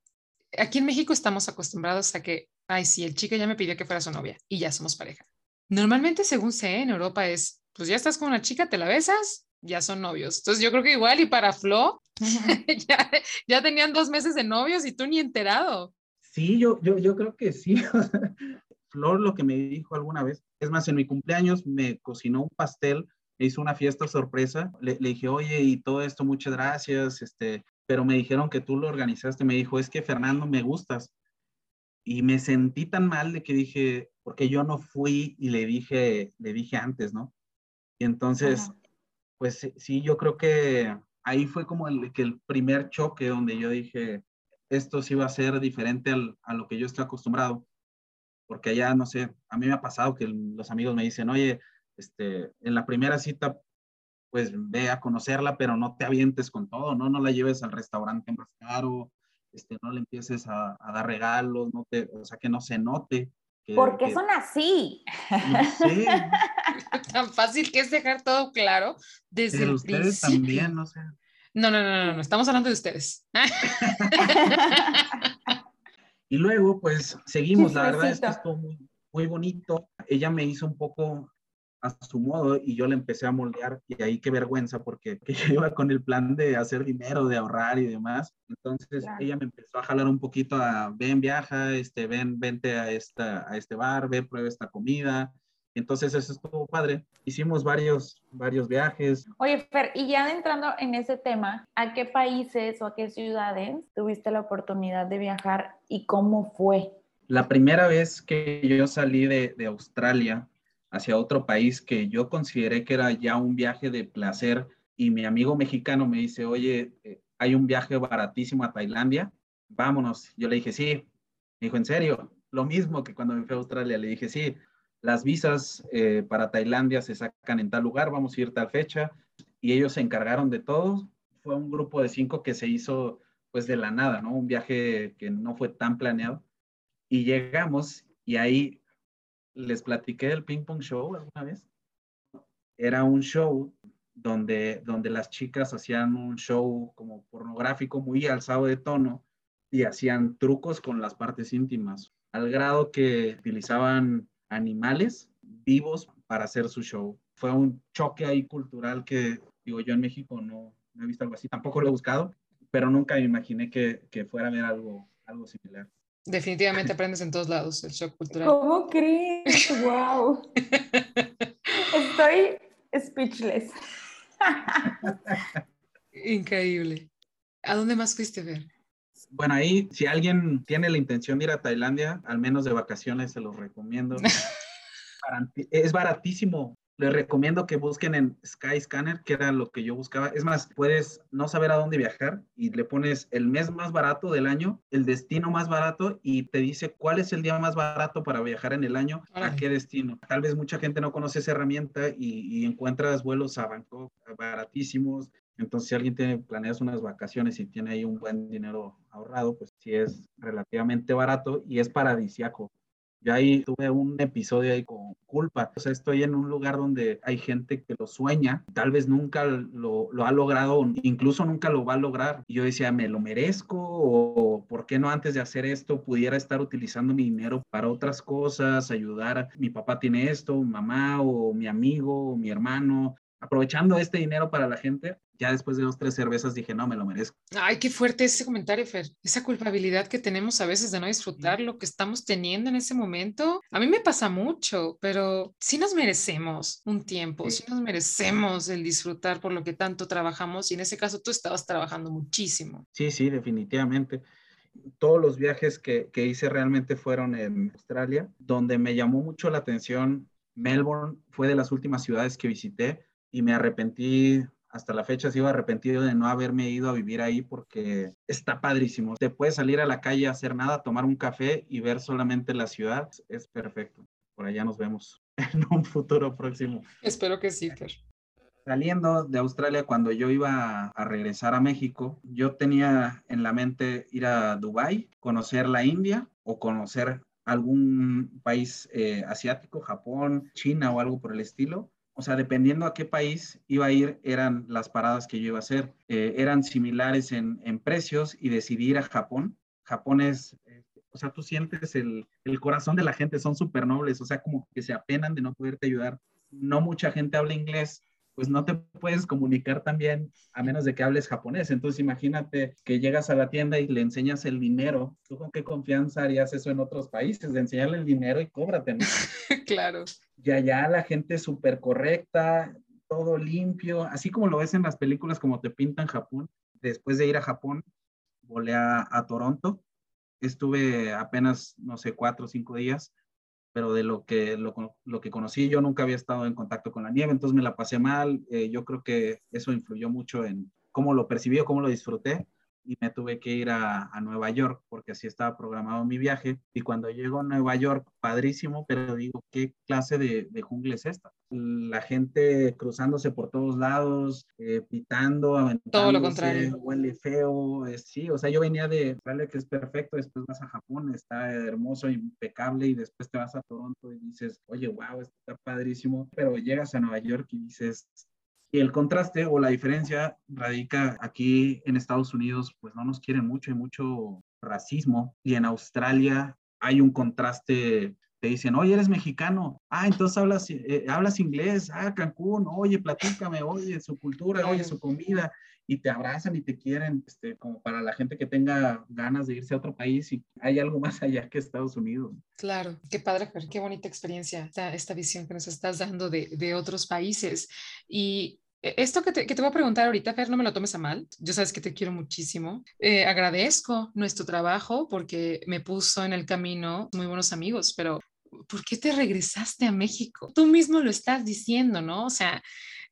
aquí en México estamos acostumbrados a que, ay, sí, el chico ya me pidió que fuera su novia y ya somos pareja. Normalmente, según sé, en Europa es, pues ya estás con una chica, te la besas, ya son novios. Entonces yo creo que igual y para Flo, *laughs* ya, ya, tenían dos meses de novios y tú ni enterado. Sí, yo, yo, yo creo que sí. *laughs* Flor lo que me dijo alguna vez, es más, en mi cumpleaños me cocinó un pastel, me hizo una fiesta sorpresa, le, dije, oye, y todo esto, muchas gracias, este, pero me dijeron que tú lo organizaste, me dijo, es que Fernando, me gustas. Y me sentí tan mal de que dije, porque yo no fui y le dije, le dije antes, ¿no? Y entonces, pues sí, yo creo que ahí fue como el, que el primer choque donde yo dije, esto sí va a ser diferente a lo que yo estoy acostumbrado porque allá, no sé, a mí me ha pasado que los amigos me dicen, oye, este, en la primera cita, pues ve a conocerla, pero no te avientes con todo, ¿no? No la lleves al restaurante más caro, este, no le empieces a, dar regalos, no te, o sea, que no se note. Que, porque son así. Sí. *laughs* Tan fácil que es dejar todo claro desde pero ustedes también, no sé. No, no, no, no, no, estamos hablando de ustedes. *laughs* *laughs* Y luego, pues seguimos, la verdad es que estuvo muy, muy bonito. Ella me hizo un poco a su modo y yo le empecé a moldear y ahí qué vergüenza porque *laughs* yo iba con el plan de hacer dinero, de ahorrar y demás. Entonces ella me empezó a jalar un poquito a, ven, viaja, este, ven, vente a, esta, a este bar, ve, prueba esta comida. Entonces eso estuvo padre. Hicimos varios, varios viajes. Oye, Fer, y ya entrando en ese tema, ¿a qué países o a qué ciudades tuviste la oportunidad de viajar y cómo fue? La primera vez que yo salí de, de Australia hacia otro país que yo consideré que era ya un viaje de placer y mi amigo mexicano me dice, oye, eh, hay un viaje baratísimo a Tailandia, vámonos. Yo le dije, sí. Me dijo, ¿en serio? Lo mismo que cuando me fui a Australia, le dije, sí las visas eh, para Tailandia se sacan en tal lugar, vamos a ir tal fecha, y ellos se encargaron de todo. Fue un grupo de cinco que se hizo pues de la nada, ¿no? Un viaje que no fue tan planeado. Y llegamos y ahí les platiqué del ping pong show alguna vez. Era un show donde, donde las chicas hacían un show como pornográfico muy alzado de tono y hacían trucos con las partes íntimas, al grado que utilizaban animales vivos para hacer su show. Fue un choque ahí cultural que, digo, yo en México no, he visto algo así, tampoco lo he buscado, pero nunca me imaginé que, que fuera a ver algo, algo similar. Definitivamente aprendes en todos lados el shock cultural. ¿Cómo crees? *laughs* ¡Wow! Estoy speechless. Increíble. ¿A dónde más fuiste a ver? Bueno, ahí, si alguien tiene la intención de ir a Tailandia, al menos de vacaciones, se los recomiendo. *laughs* es baratísimo. Les recomiendo que busquen en Skyscanner, que era lo que yo buscaba. Es más, puedes no saber a dónde viajar y le pones el mes más barato del año, el destino más barato y te dice cuál es el día más barato para viajar en el año, a qué destino. Tal vez mucha gente no conoce esa herramienta y, y encuentras vuelos a Bangkok baratísimos, entonces, si alguien tiene planeas unas vacaciones y tiene ahí un buen dinero ahorrado, pues sí es relativamente barato y es paradisiaco. Yo ahí tuve un episodio ahí con culpa. O sea, estoy en un lugar donde hay gente que lo sueña, tal vez nunca lo, lo, ha logrado, incluso nunca lo va a lograr. Y yo decía, ¿me lo merezco? ¿O por qué no antes de hacer esto pudiera estar utilizando mi dinero para otras cosas, ayudar? Mi papá tiene esto, mamá o mi amigo o mi hermano aprovechando este dinero para la gente, ya después de dos, tres cervezas dije, no, me lo merezco. Ay, qué fuerte ese comentario, Fer. Esa culpabilidad que tenemos a veces de no disfrutar lo que estamos teniendo en ese momento. A mí me pasa mucho, pero sí nos merecemos un tiempo, sí, nos merecemos el disfrutar por lo que tanto trabajamos y en ese caso tú estabas trabajando muchísimo. Sí, sí, definitivamente todos los viajes que, que, hice realmente fueron en Australia, donde me llamó mucho la atención. Melbourne fue de las últimas ciudades que visité y me arrepentí hasta la fecha sigo arrepentido de no haberme ido a vivir ahí porque está padrísimo. Te puedes salir a la calle a hacer nada, tomar un café y ver solamente la ciudad. Es perfecto. Por allá nos vemos *laughs* en un futuro próximo. Espero que sí, Fer. Saliendo de Australia, cuando yo iba a regresar a México, yo tenía en la mente ir a Dubái, conocer la India o conocer algún país eh, asiático, Japón, China o algo por el estilo o sea, dependiendo a qué país iba a ir, eran las paradas que yo iba a hacer. Eh, eran similares en, precios y decidí ir a Japón. Japón es, eh, o sea, tú sientes el, el corazón de la gente, son súper nobles, o sea, como que se apenan de no poderte ayudar. No mucha gente habla inglés, pues no te puedes comunicar también a menos de que hables japonés. Entonces imagínate que llegas a la tienda y le enseñas el dinero. ¿Tú con qué confianza harías eso en otros países? De enseñarle el dinero y cóbrate. *laughs* claro. Y allá la gente es súper correcta, todo limpio, así como lo ves en las películas como te pintan Japón. Después de ir a Japón, volé a, a Toronto. Estuve apenas, no sé, cuatro o cinco días pero de lo que, lo, lo, que conocí, yo nunca había estado en contacto con la nieve, entonces me la pasé mal. Eh, yo creo que eso influyó mucho en cómo lo percibí o cómo lo disfruté y me tuve que ir a, Nueva York porque así estaba programado mi viaje. Y cuando llego a Nueva York, padrísimo, pero digo, ¿qué clase de, de jungla es esta? La gente cruzándose por todos lados, eh, pitando, aventándose, todo lo contrario. Huele feo, sí, o sea, yo venía de, vale que es perfecto, después vas a Japón, está hermoso, impecable, y después te vas a Toronto y dices, oye, wow, está padrísimo, pero llegas a Nueva York y dices, y el contraste o la diferencia radica aquí en Estados Unidos, pues no nos quieren mucho, hay mucho racismo. Y en Australia hay un contraste, te dicen, oye, eres mexicano, ah, entonces hablas, eh, hablas inglés, ah, Cancún, oye, platícame, oye, su cultura, oye, su comida. Y te abrazan y te quieren, este, como para la gente que tenga ganas de irse a otro país y hay algo más allá que Estados Unidos. Claro, qué padre, qué bonita experiencia, esta, esta visión que nos estás dando de, de otros países. Y e, esto que te, que te, voy a preguntar ahorita, Fer, no me lo tomes a mal. Yo sabes que te quiero muchísimo. Eh, agradezco nuestro trabajo porque me puso en el camino muy buenos amigos, pero ¿por qué te regresaste a México? Tú mismo lo estás diciendo, ¿no? O sea,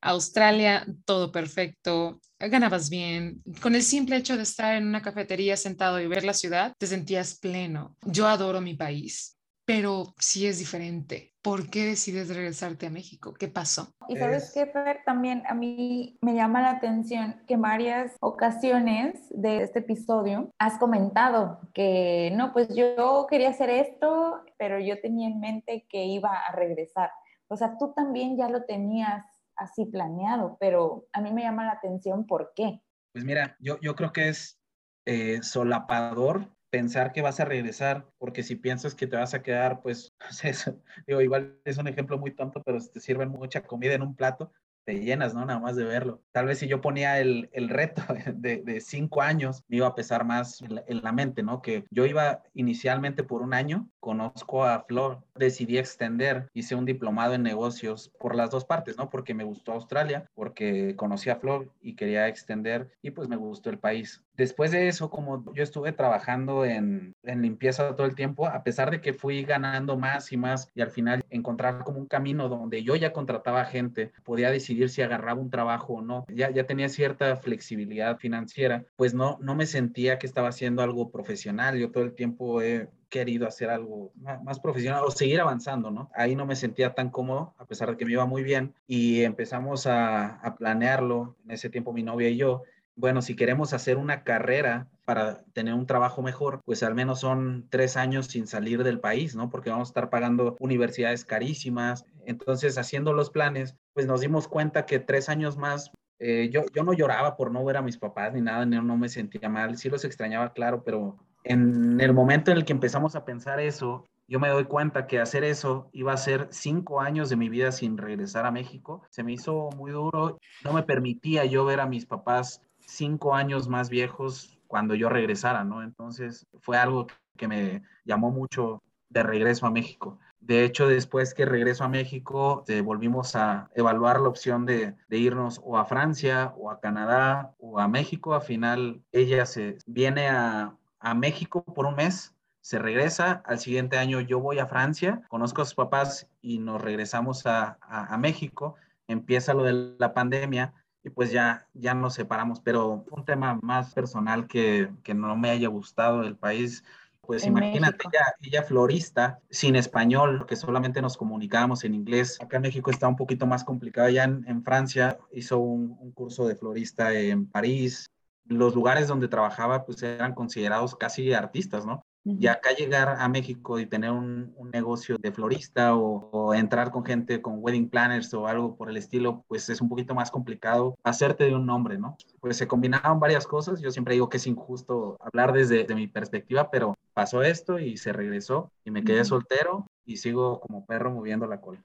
Australia, todo perfecto, ganabas bien. Con el simple hecho de estar en una cafetería sentado y ver la ciudad, te sentías pleno. Yo adoro mi país pero sí es diferente. ¿Por qué decides regresarte a México? ¿Qué pasó? Y sabes qué, Fer, también a mí me llama la atención que en varias ocasiones de este episodio has comentado que no, pues yo quería hacer esto, pero yo tenía en mente que iba a regresar. O sea, tú también ya lo tenías así planeado, pero a mí me llama la atención por qué. Pues mira, yo, yo creo que es eh, solapador pensar que vas a regresar, porque si piensas que te vas a quedar, pues, *laughs* digo, igual es un ejemplo muy tonto, pero si te sirven mucha comida en un plato, te llenas, ¿no? Nada más de verlo. Tal vez si yo ponía el, el reto *laughs* de, de, cinco años, me iba a pesar más en la, en la, mente, ¿no? Que yo iba inicialmente por un año, conozco a Flor, decidí extender, hice un diplomado en negocios por las dos partes, ¿no? Porque me gustó Australia, porque conocí a Flor y quería extender y pues me gustó el país. Después de eso, como yo estuve trabajando en, en limpieza todo el tiempo, a pesar de que fui ganando más y más y al final encontrar como un camino donde yo ya contrataba gente, podía decidir si agarraba un trabajo o no. Ya, ya tenía cierta flexibilidad financiera, pues no, no me sentía que estaba haciendo algo profesional. Yo todo el tiempo he querido hacer algo más, profesional o seguir avanzando, ¿no? Ahí no me sentía tan cómodo, a pesar de que me iba muy bien, y empezamos a, a planearlo, en ese tiempo mi novia y yo, bueno, si queremos hacer una carrera para tener un trabajo mejor, pues al menos son tres años sin salir del país, ¿no? Porque vamos a estar pagando universidades carísimas. Entonces, haciendo los planes, pues nos dimos cuenta que tres años más, eh, yo, yo no lloraba por no ver a mis papás ni nada, no, no me sentía mal, sí los extrañaba, claro, pero en el momento en el que empezamos a pensar eso, yo me doy cuenta que hacer eso iba a ser cinco años de mi vida sin regresar a México. Se me hizo muy duro. No me permitía yo ver a mis papás cinco años más viejos cuando yo regresara, ¿no? Entonces fue algo que me llamó mucho de regreso a México. De hecho, después que regreso a México, eh, volvimos a evaluar la opción de, irnos o a Francia o a Canadá o a México. Al final, ella se viene a, México por un mes, se regresa. Al siguiente año yo voy a Francia, conozco a sus papás y nos regresamos a, México. Empieza lo de la pandemia y pues ya, ya nos separamos, pero un tema más personal que, que no me haya gustado el país pues imagínate, ella, florista, sin español, que solamente nos comunicábamos en inglés. Acá en México está un poquito más complicado. Ya en, Francia hizo un, un, curso de florista en París. Los lugares donde trabajaba pues eran considerados casi artistas, ¿no? Y acá llegar a México y tener un, negocio de florista o, entrar con gente con wedding planners o algo por el estilo, pues es un poquito más complicado hacerte de un nombre, ¿no? Pues se combinaban varias cosas. Yo siempre digo que es injusto hablar desde mi perspectiva, pero pasó esto y se regresó y me quedé soltero y sigo como perro moviendo la cola.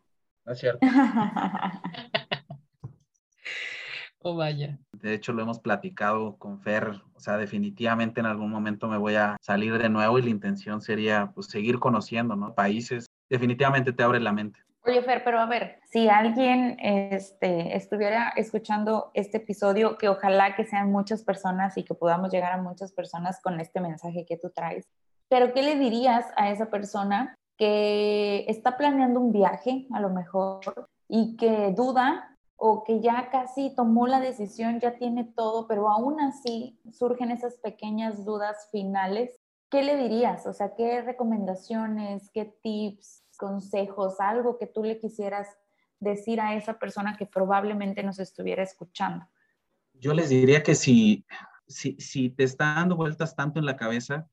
No es cierto. *laughs* oh, vaya. De hecho, lo hemos platicado con Fer, o sea, definitivamente en algún momento me voy a salir de nuevo y la intención sería pues seguir conociendo, ¿no? Países, definitivamente te abre la mente. Oye, Fer, pero a ver, si alguien este, estuviera escuchando este episodio, que ojalá que sean muchas personas y que podamos llegar a muchas personas con este mensaje que tú traes, pero ¿qué le dirías a esa persona que está planeando un viaje, a lo mejor, y que duda o que ya casi tomó la decisión, ya tiene todo, pero aún así surgen esas pequeñas dudas finales, ¿qué le dirías? O sea, ¿qué recomendaciones, qué tips, consejos, algo que tú le quisieras decir a esa persona que probablemente nos estuviera escuchando? Yo les diría que si, si, si te está dando vueltas tanto en la cabeza,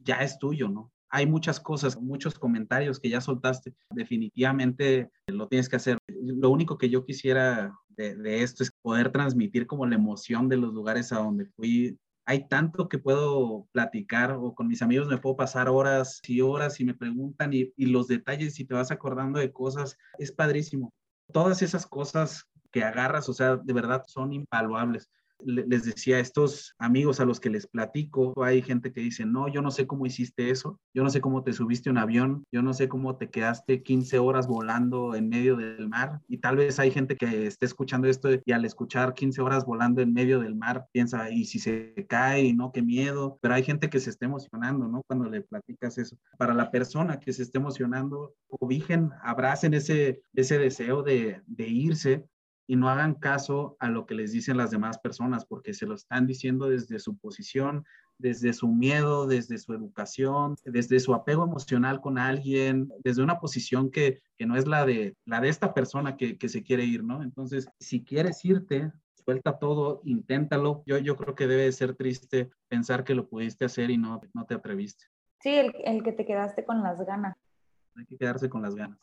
ya es tuyo, ¿no? Hay muchas cosas, muchos comentarios que ya soltaste. Definitivamente lo tienes que hacer. Lo único que yo quisiera de, esto es poder transmitir como la emoción de los lugares a donde fui. Hay tanto que puedo platicar o con mis amigos me puedo pasar horas y horas y me preguntan y, los detalles y te vas acordando de cosas. Es padrísimo. Todas esas cosas que agarras, o sea, de verdad son invaluables les decía a estos amigos a los que les platico, hay gente que dice, no, yo no sé cómo hiciste eso, yo no sé cómo te subiste un avión, yo no sé cómo te quedaste 15 horas volando en medio del mar. Y tal vez hay gente que esté escuchando esto y al escuchar 15 horas volando en medio del mar piensa, y si se cae, no, qué miedo. Pero hay gente que se está emocionando, ¿no? Cuando le platicas eso. Para la persona que se esté emocionando, cobijen, abracen ese, ese deseo de, de irse y no hagan caso a lo que les dicen las demás personas, porque se lo están diciendo desde su posición, desde su miedo, desde su educación, desde su apego emocional con alguien, desde una posición que, no es la de, la de esta persona que, se quiere ir, ¿no? Entonces, si quieres irte, suelta todo, inténtalo. Yo, yo creo que debe ser triste pensar que lo pudiste hacer y no, no te atreviste. Sí, el, el que te quedaste con las ganas. Hay que quedarse con las ganas.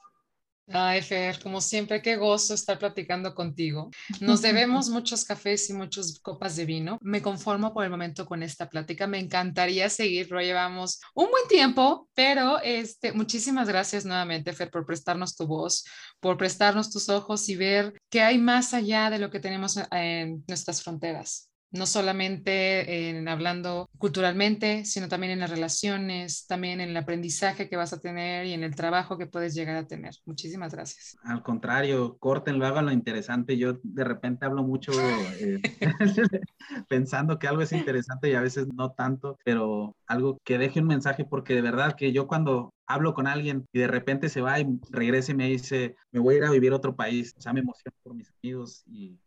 Ay, Fer, como siempre, qué gozo estar platicando contigo. Nos *laughs* debemos muchos cafés y muchas copas de vino. Me conformo por el momento con esta plática. Me encantaría seguir, lo llevamos un buen tiempo, pero este, muchísimas gracias nuevamente, Fer, por prestarnos tu voz, por prestarnos tus ojos y ver qué hay más allá de lo que tenemos en nuestras fronteras no solamente en hablando culturalmente, sino también en las relaciones, también en el aprendizaje que vas a tener y en el trabajo que puedes llegar a tener. Muchísimas gracias. Al contrario, córtenlo, hagan lo interesante. Yo de repente hablo mucho eh, *laughs* *laughs* pensando que algo es interesante y a veces no tanto, pero algo que deje un mensaje porque de verdad que yo cuando hablo con alguien y de repente se va y regresa y me dice, me voy a ir a vivir a otro país, o sea, me emociono por mis amigos y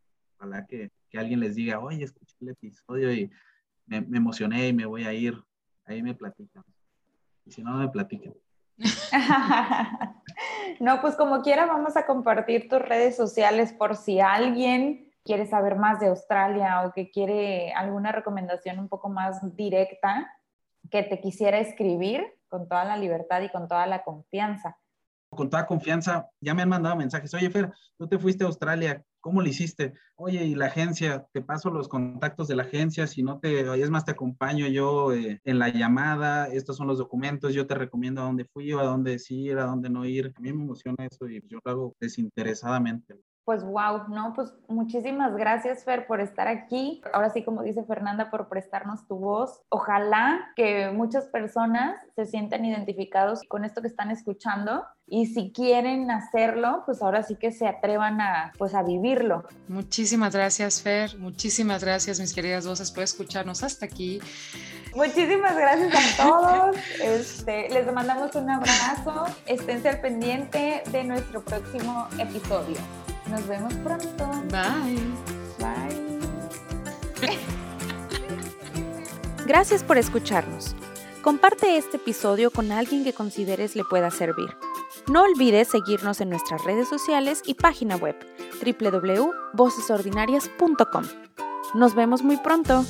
ojalá que que alguien les diga, oye, escuché el episodio y me, emocioné y me voy a ir, ahí me platican. Y si no, no me platican. *laughs* no, pues como quiera, vamos a compartir tus redes sociales por si alguien quiere saber más de Australia o que quiere alguna recomendación un poco más directa, que te quisiera escribir con toda la libertad y con toda la confianza. Con toda confianza, ya me han mandado mensajes, oye Fer, tú te fuiste a Australia, ¿cómo lo hiciste? Oye, y la agencia, te paso los contactos de la agencia, si no te, es más, te acompaño yo eh, en la llamada, estos son los documentos, yo te recomiendo a dónde fui, a dónde sí ir, a dónde no ir. A mí me emociona eso y yo lo hago desinteresadamente. Pues wow, no, pues muchísimas gracias Fer por estar aquí. Ahora sí, como dice Fernanda, por prestarnos tu voz. Ojalá que muchas personas se sientan identificados con esto que están escuchando y si quieren hacerlo, pues ahora sí que se atrevan a, pues a vivirlo. Muchísimas gracias Fer, muchísimas gracias mis queridas voces por escucharnos hasta aquí. Muchísimas gracias a todos. Este, les mandamos un abrazo. Esténse al pendiente de nuestro próximo episodio. Nos vemos pronto. Bye. Bye. *laughs* Gracias por escucharnos. Comparte este episodio con alguien que consideres le pueda servir. No olvides seguirnos en nuestras redes sociales y página web www.vocesordinarias.com. Nos vemos muy pronto.